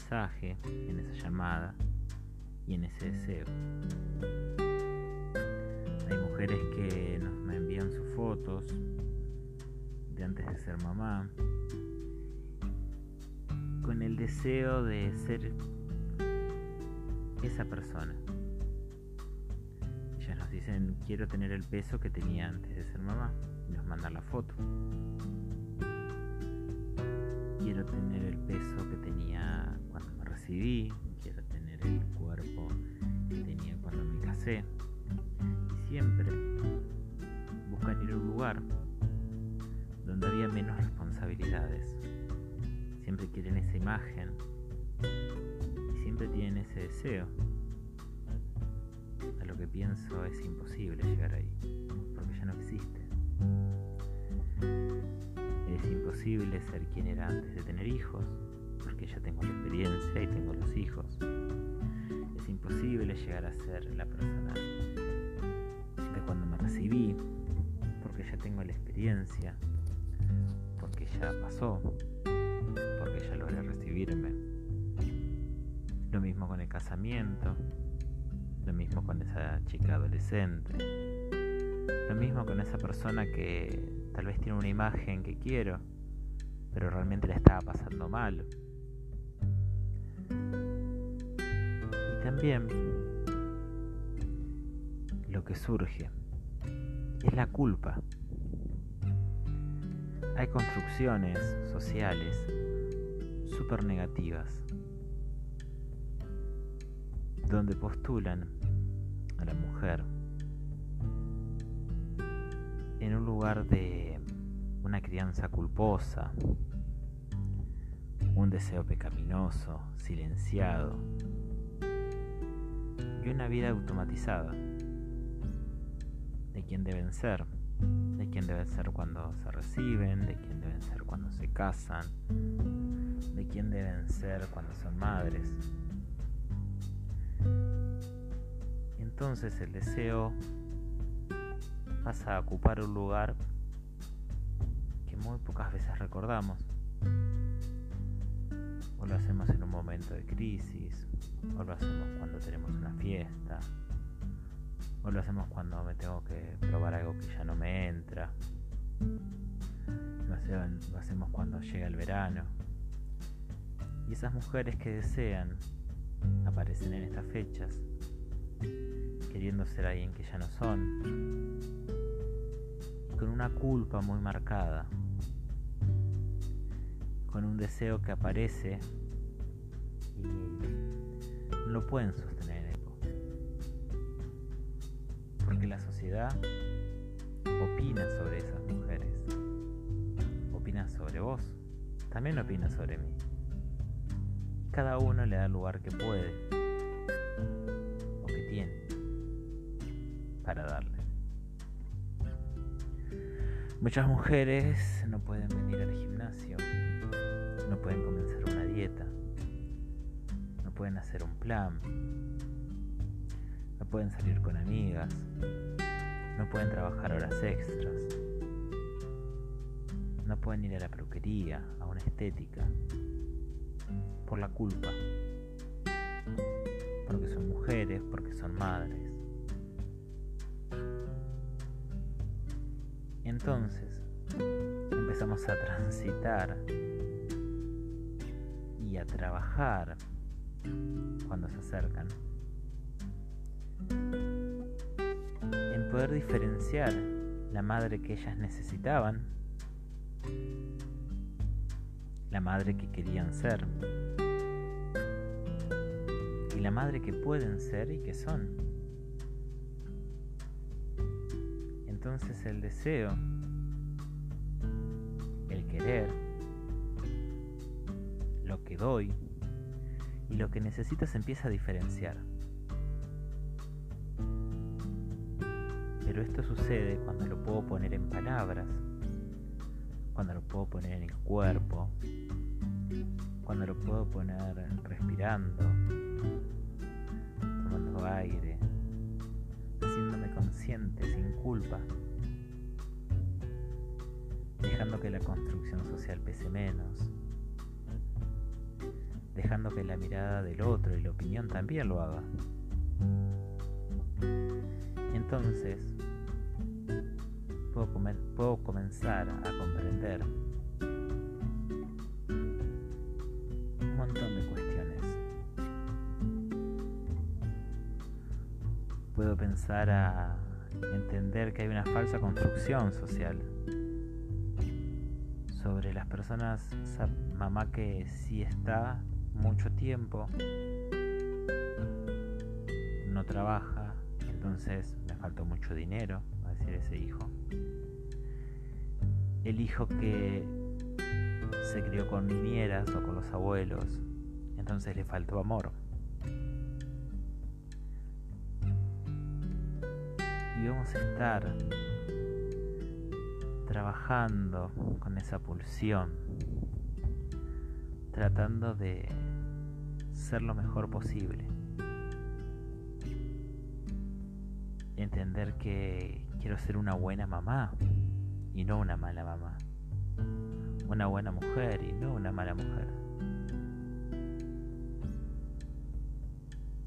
mensaje, en esa llamada y en ese deseo. Hay mujeres que nos me envían sus fotos de antes de ser mamá, con el deseo de ser esa persona. Ellas nos dicen, quiero tener el peso que tenía antes de ser mamá, y nos mandan la foto. Tener el peso que tenía cuando me recibí, quiero tener el cuerpo que tenía cuando me casé. Y siempre buscan ir a un lugar donde había menos responsabilidades. Siempre quieren esa imagen y siempre tienen ese deseo. A lo que pienso es imposible llegar ahí, porque ya no existe. Imposible ser quien era antes de tener hijos, porque ya tengo la experiencia y tengo los hijos. Es imposible llegar a ser la persona de cuando me recibí, porque ya tengo la experiencia, porque ya pasó, porque ya logré recibirme. Lo mismo con el casamiento, lo mismo con esa chica adolescente, lo mismo con esa persona que tal vez tiene una imagen que quiero, pero realmente la estaba pasando mal. Y también lo que surge es la culpa. Hay construcciones sociales súper negativas donde postulan a la mujer en un lugar de una crianza culposa, un deseo pecaminoso, silenciado y una vida automatizada de quién deben ser, de quién deben ser cuando se reciben, de quién deben ser cuando se casan, de quién deben ser cuando son madres. Entonces el deseo pasa a ocupar un lugar muy pocas veces recordamos. O lo hacemos en un momento de crisis, o lo hacemos cuando tenemos una fiesta, o lo hacemos cuando me tengo que probar algo que ya no me entra. Lo, hacemos cuando llega el verano. Y esas mujeres que desean aparecen en estas fechas, queriendo ser alguien que ya no son, con una culpa muy marcada, con un deseo que aparece y no pueden sostener en eco. Porque la sociedad opina sobre esas mujeres, opina sobre vos, también opina sobre mí. Cada uno le da el lugar que puede o que tiene para darle. Muchas mujeres no pueden venir al gimnasio, no pueden comenzar una dieta, no pueden hacer un plan, no pueden salir con amigas, no pueden trabajar horas extras, no pueden ir a la peluquería, a una estética, por la culpa, porque son mujeres, porque son madres. Entonces empezamos a transitar y a trabajar cuando se acercan en poder diferenciar la madre que ellas necesitaban, la madre que querían ser y la madre que pueden ser y que son. Entonces el deseo, el querer, que doy y lo que necesito se empieza a diferenciar. Pero esto sucede cuando lo puedo poner en palabras, cuando lo puedo poner en el cuerpo, cuando lo puedo poner respirando, tomando aire, consciente, sin culpa, dejando que la construcción social pese menos, dejando que la mirada del otro y la opinión también lo haga. Entonces, puedo, comenzar a comprender un montón de cuestiones. Puedo pensar a entender que hay una falsa construcción social sobre las personas, mamá que sí está mucho tiempo, no trabaja, entonces me faltó mucho dinero, va a decir ese hijo. El hijo que se crió con niñeras o con los abuelos, entonces le faltó amor. Y vamos a estar trabajando con esa pulsión, tratando de ser lo mejor posible. Entender que quiero ser una buena mamá y no una mala mamá. Una buena mujer y no una mala mujer.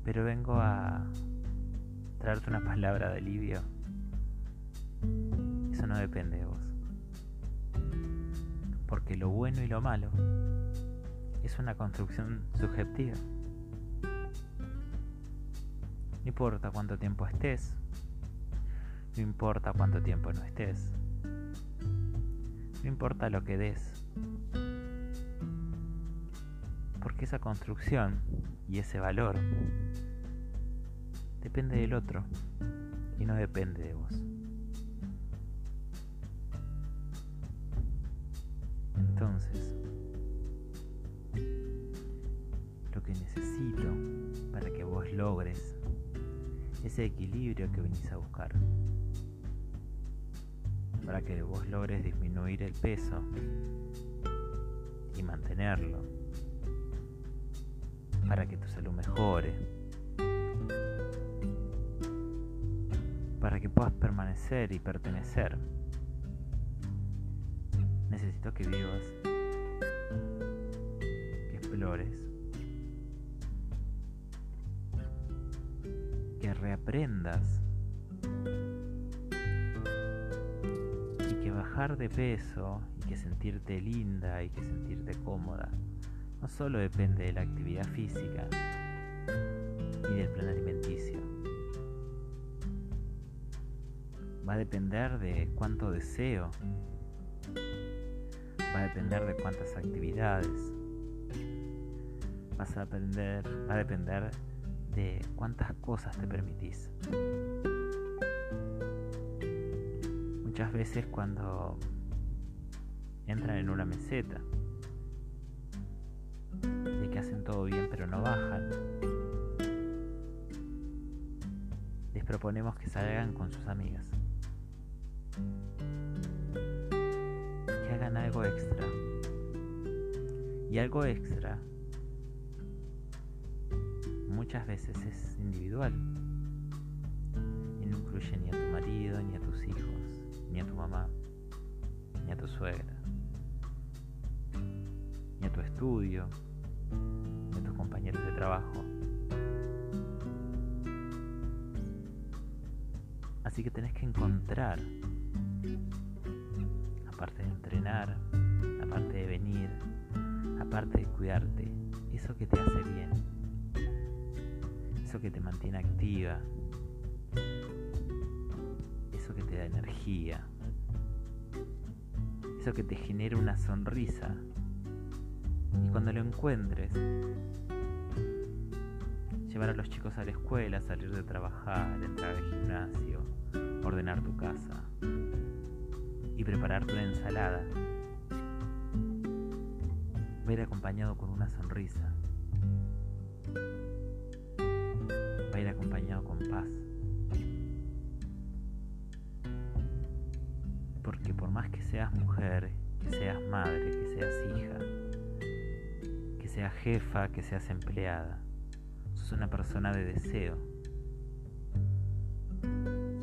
Pero vengo a traerte una palabra de alivio. Eso no depende de vos. Porque lo bueno y lo malo es una construcción subjetiva. No importa cuánto tiempo estés, no importa cuánto tiempo no estés, no importa lo que des, porque esa construcción y ese valor depende del otro y no depende de vos. Entonces, que necesito para que vos logres ese equilibrio que venís a buscar, para que vos logres disminuir el peso y mantenerlo, para que tu salud mejore, para que puedas permanecer y pertenecer. Necesito que vivas, que explores, reaprendas y que bajar de peso y que sentirte linda y que sentirte cómoda no solo depende de la actividad física y del plan alimenticio. Va a depender de cuánto deseo va a depender de cuántas actividades. Vas a aprender, va a depender de cuántas cosas te permitís. Muchas veces cuando entran en una meseta, de que hacen todo bien pero no bajan, les proponemos que salgan con sus amigas hagan algo extra. Y algo extra muchas veces es individual. Y no incluye ni a tu marido, ni a tus hijos, ni a tu mamá, ni a tu suegra, ni a tu estudio, ni a tus compañeros de trabajo. Así que tenés que encontrar aparte de entrenar, aparte de venir, aparte de cuidarte, eso que te hace bien, eso que te mantiene activa, eso que te da energía, eso que te genera una sonrisa. Y cuando lo encuentres, llevar a los chicos a la escuela, salir de trabajar, entrar al gimnasio, ordenar tu casa, y prepararte una ensalada. Ir acompañado con una sonrisa. Con paz. Porque por más que seas mujer, que seas madre, que seas hija, que seas jefa, que seas empleada, sos una persona de deseo.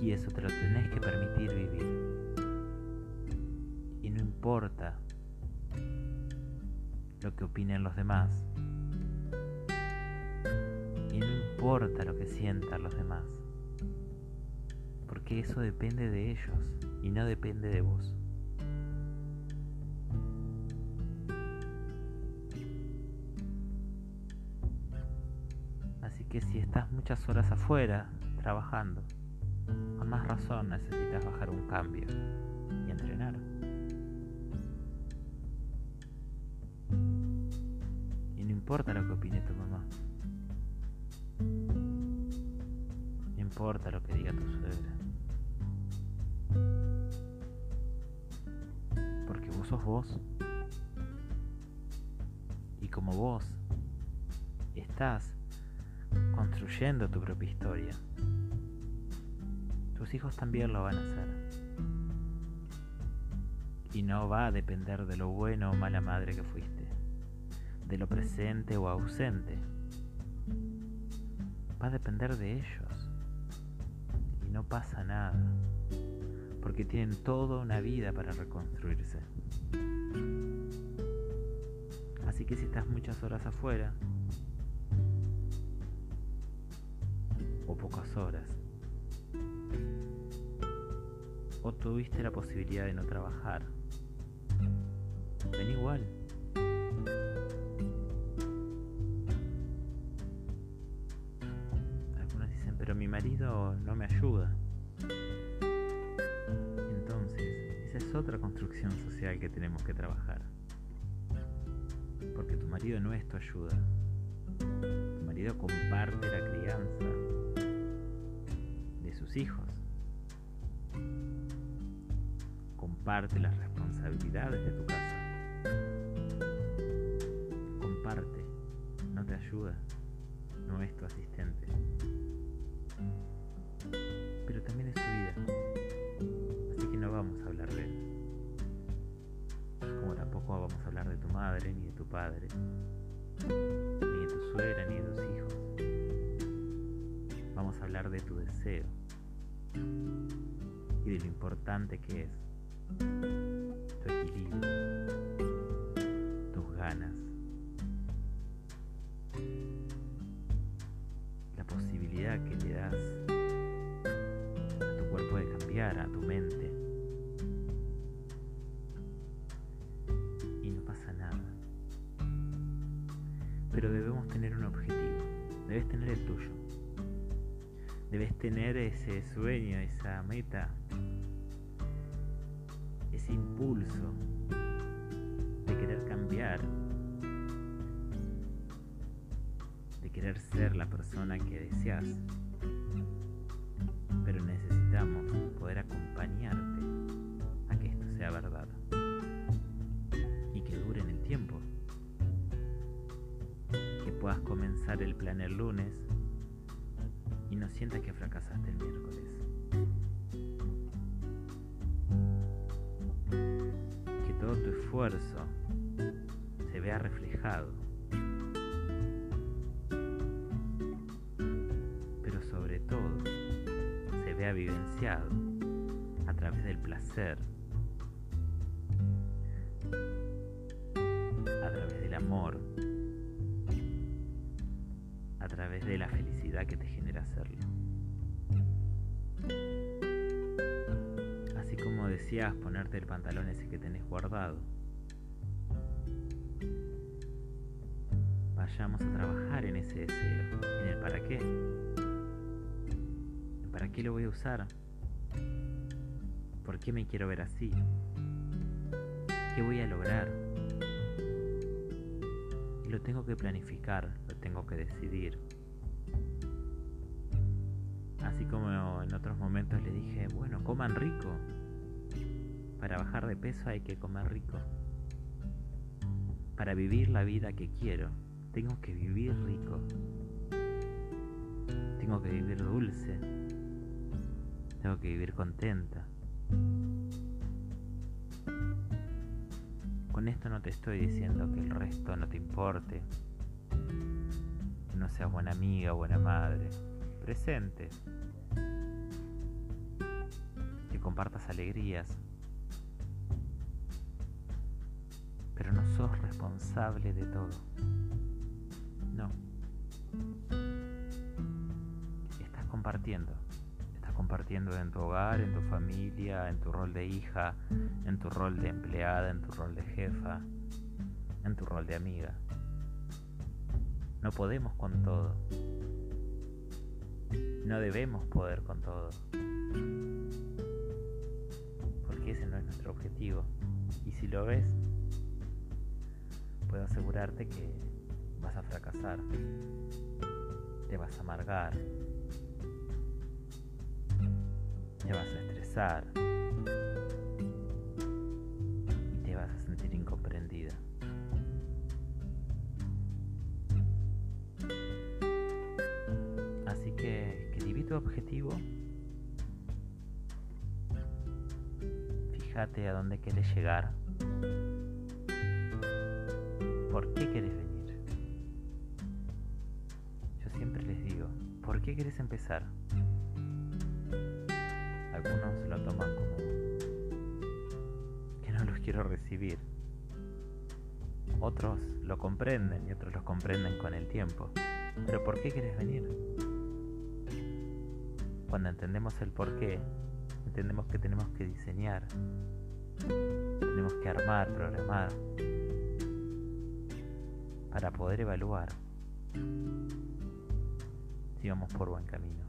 Y eso te lo tenés que permitir vivir. Y no importa lo que opinen los demás. Importa lo que sientan los demás. Porque eso depende de ellos y no depende de vos. Así que si estás muchas horas afuera trabajando, con más razón necesitas bajar un cambio y entrenar. Y no importa lo que opine tu mamá. Importa lo que diga tu suegra. Porque vos sos vos. Y como vos estás construyendo tu propia historia, tus hijos también lo van a hacer. Y no va a depender de lo bueno o mala madre que fuiste, de lo presente o ausente. Va a depender de ellos. No pasa nada, porque tienen toda una vida para reconstruirse. Así que si estás muchas horas afuera, o pocas horas, o tuviste la posibilidad de no trabajar, ven igual. Que trabajar. Porque tu marido no es tu ayuda. Tu marido comparte la crianza de sus hijos. Comparte las responsabilidades de tu casa. Comparte, no te ayuda, no es tu asistente. Pero también es su vida. Así que no vamos a hablar de él. Tampoco vamos a hablar de tu madre, ni de tu padre, ni de tu suegra, ni de tus hijos. Vamos a hablar de tu deseo y de lo importante que es tu equilibrio, tus ganas, la posibilidad que le das a tu cuerpo de cambiar, a tu mente. Debes tener ese sueño, esa meta, ese impulso de querer cambiar, de querer ser la persona que deseas. Pero necesitamos poder acompañarte a que esto sea verdad y que dure en el tiempo. Que puedas comenzar el plan el lunes y no sientas que fracasaste el miércoles. Que todo tu esfuerzo se vea reflejado. Pero sobre todo se vea vivenciado a través del placer, hacerlo. Así como decías ponerte el pantalón ese que tenés guardado. Vayamos a trabajar en ese deseo, en el para qué. ¿Para qué lo voy a usar? ¿Por qué me quiero ver así? ¿Qué voy a lograr? Y lo tengo que planificar, lo tengo que decidir. Así como en otros momentos le dije, bueno, coman rico. Para bajar de peso hay que comer rico. Para vivir la vida que quiero, tengo que vivir rico. Tengo que vivir dulce. Tengo que vivir contenta. Con esto no te estoy diciendo que el resto no te importe, que no seas buena amiga, buena madre, presente, que compartas alegrías, pero no sos responsable de todo. No. Estás compartiendo. Estás compartiendo en tu hogar, en tu familia, en tu rol de hija, en tu rol de empleada, en tu rol de jefa, en tu rol de amiga. No podemos con todo. No debemos poder con todo. Porque ese no es nuestro objetivo. Y si lo ves, puedo asegurarte que vas a fracasar. Te vas a amargar. Te vas a estresar. Y te vas a sentir incomprendida. Objetivo. Fíjate a dónde quieres llegar. ¿Por qué quieres venir? Yo siempre les digo, ¿por qué quieres empezar? Algunos lo toman como que no los quiero recibir. Otros lo comprenden y otros lo comprenden con el tiempo. Pero ¿por qué quieres venir? Cuando entendemos el por qué, entendemos que tenemos que diseñar, tenemos que armar, programar, para poder evaluar si vamos por buen camino.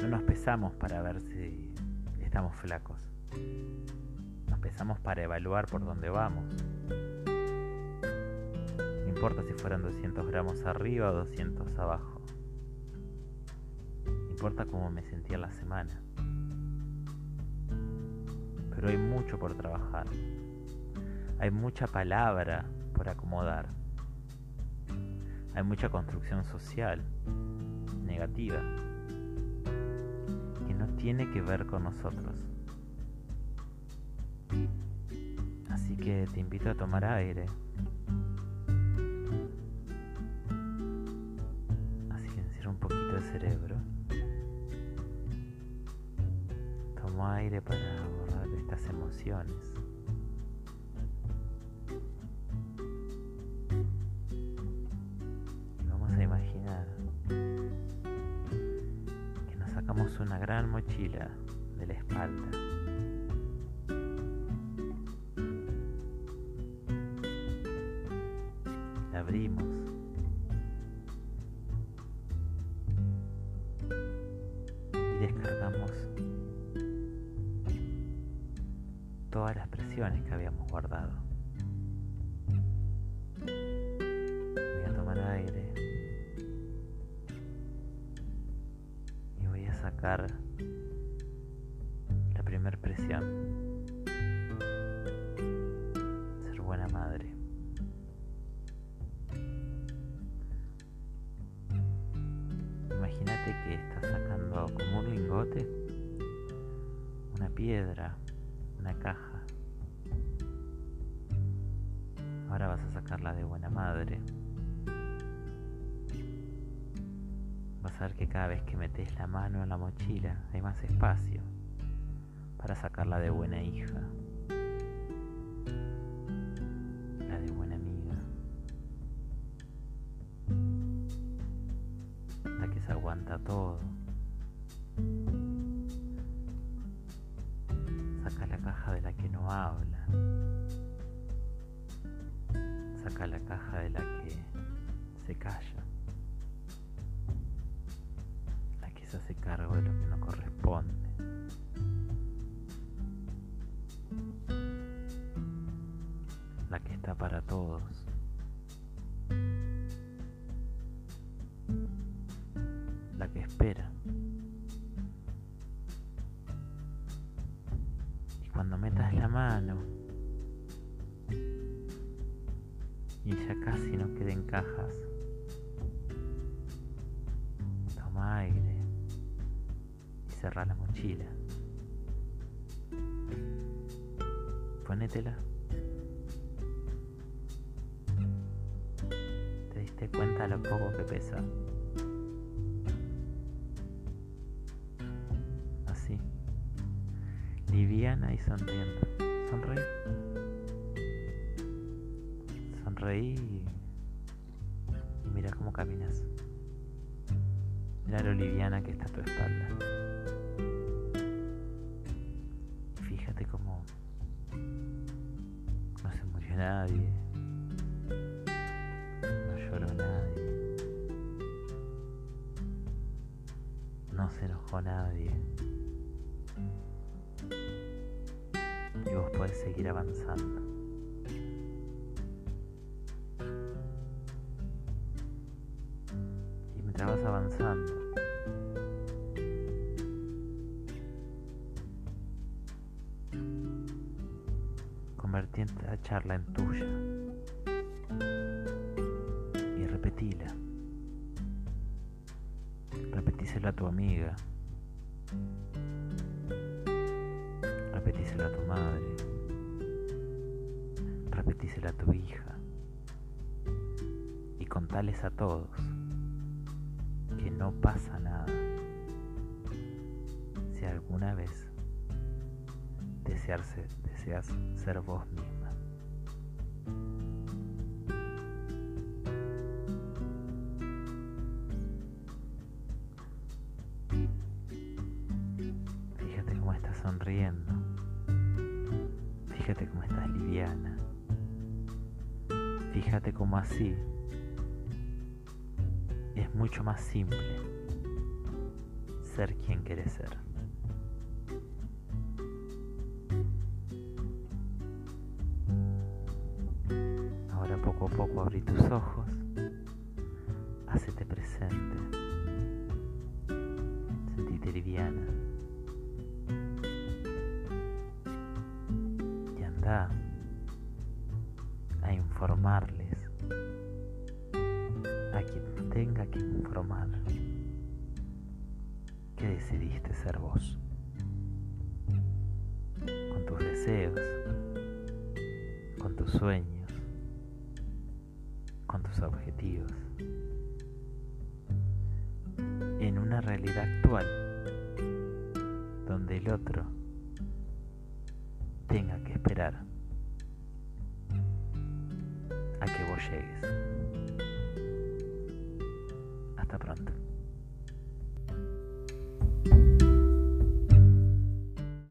No nos pesamos para ver si estamos flacos. Nos pesamos para evaluar por dónde vamos. No importa si fueran 200 gramos arriba o 200 abajo. Importa cómo me sentía la semana. Pero hay mucho por trabajar. Hay mucha palabra por acomodar. Hay mucha construcción social negativa que no tiene que ver con nosotros. Así que te invito a tomar aire. Así que encierra un poquito el cerebro. Toma aire para borrar estas emociones. una gran mochila de la espalda. La abrimos. Que estás sacando como un lingote, una piedra, una caja. Ahora vas a sacarla de buena madre. vas a ver que cada vez que metes la mano en la mochila hay más espacio para sacarla de buena hija, la que aguanta todo. Saca la caja de la que no habla. Saca la caja de la que se calla. se hace cargo de lo que no corresponde. La que está para todos. Espera. Y cuando metas la mano y ya casi no queden cajas, toma aire cerrar la mochila. Ponétela. ¿Te diste cuenta lo poco que pesa? Liviana y sonriendo. Sonreí. Sonreí y mira cómo caminas. Mira lo liviana que está tu espalda. Fíjate cómo no se murió nadie. No lloró nadie. No se enojó nadie. Seguir avanzando. Y mientras vas avanzando, convertí esta charla en tuya y repetila. Repetíselo a tu amiga. A tu hija. Y contales a todos que no pasa nada si alguna vez desearse, deseas ser vos misma. Fíjate cómo estás sonriendo. Fíjate cómo estás liviana. Fíjate cómo así es mucho más simple ser quien quieres ser. Ahora poco a poco abrí tus ojos, hacete presente, sentite liviana y anda a informarles. A quien tenga que informar que decidiste ser vos, con tus deseos, con tus sueños, con tus objetivos, en una realidad actual donde el otro tenga que esperar que vos llegues. Hasta pronto.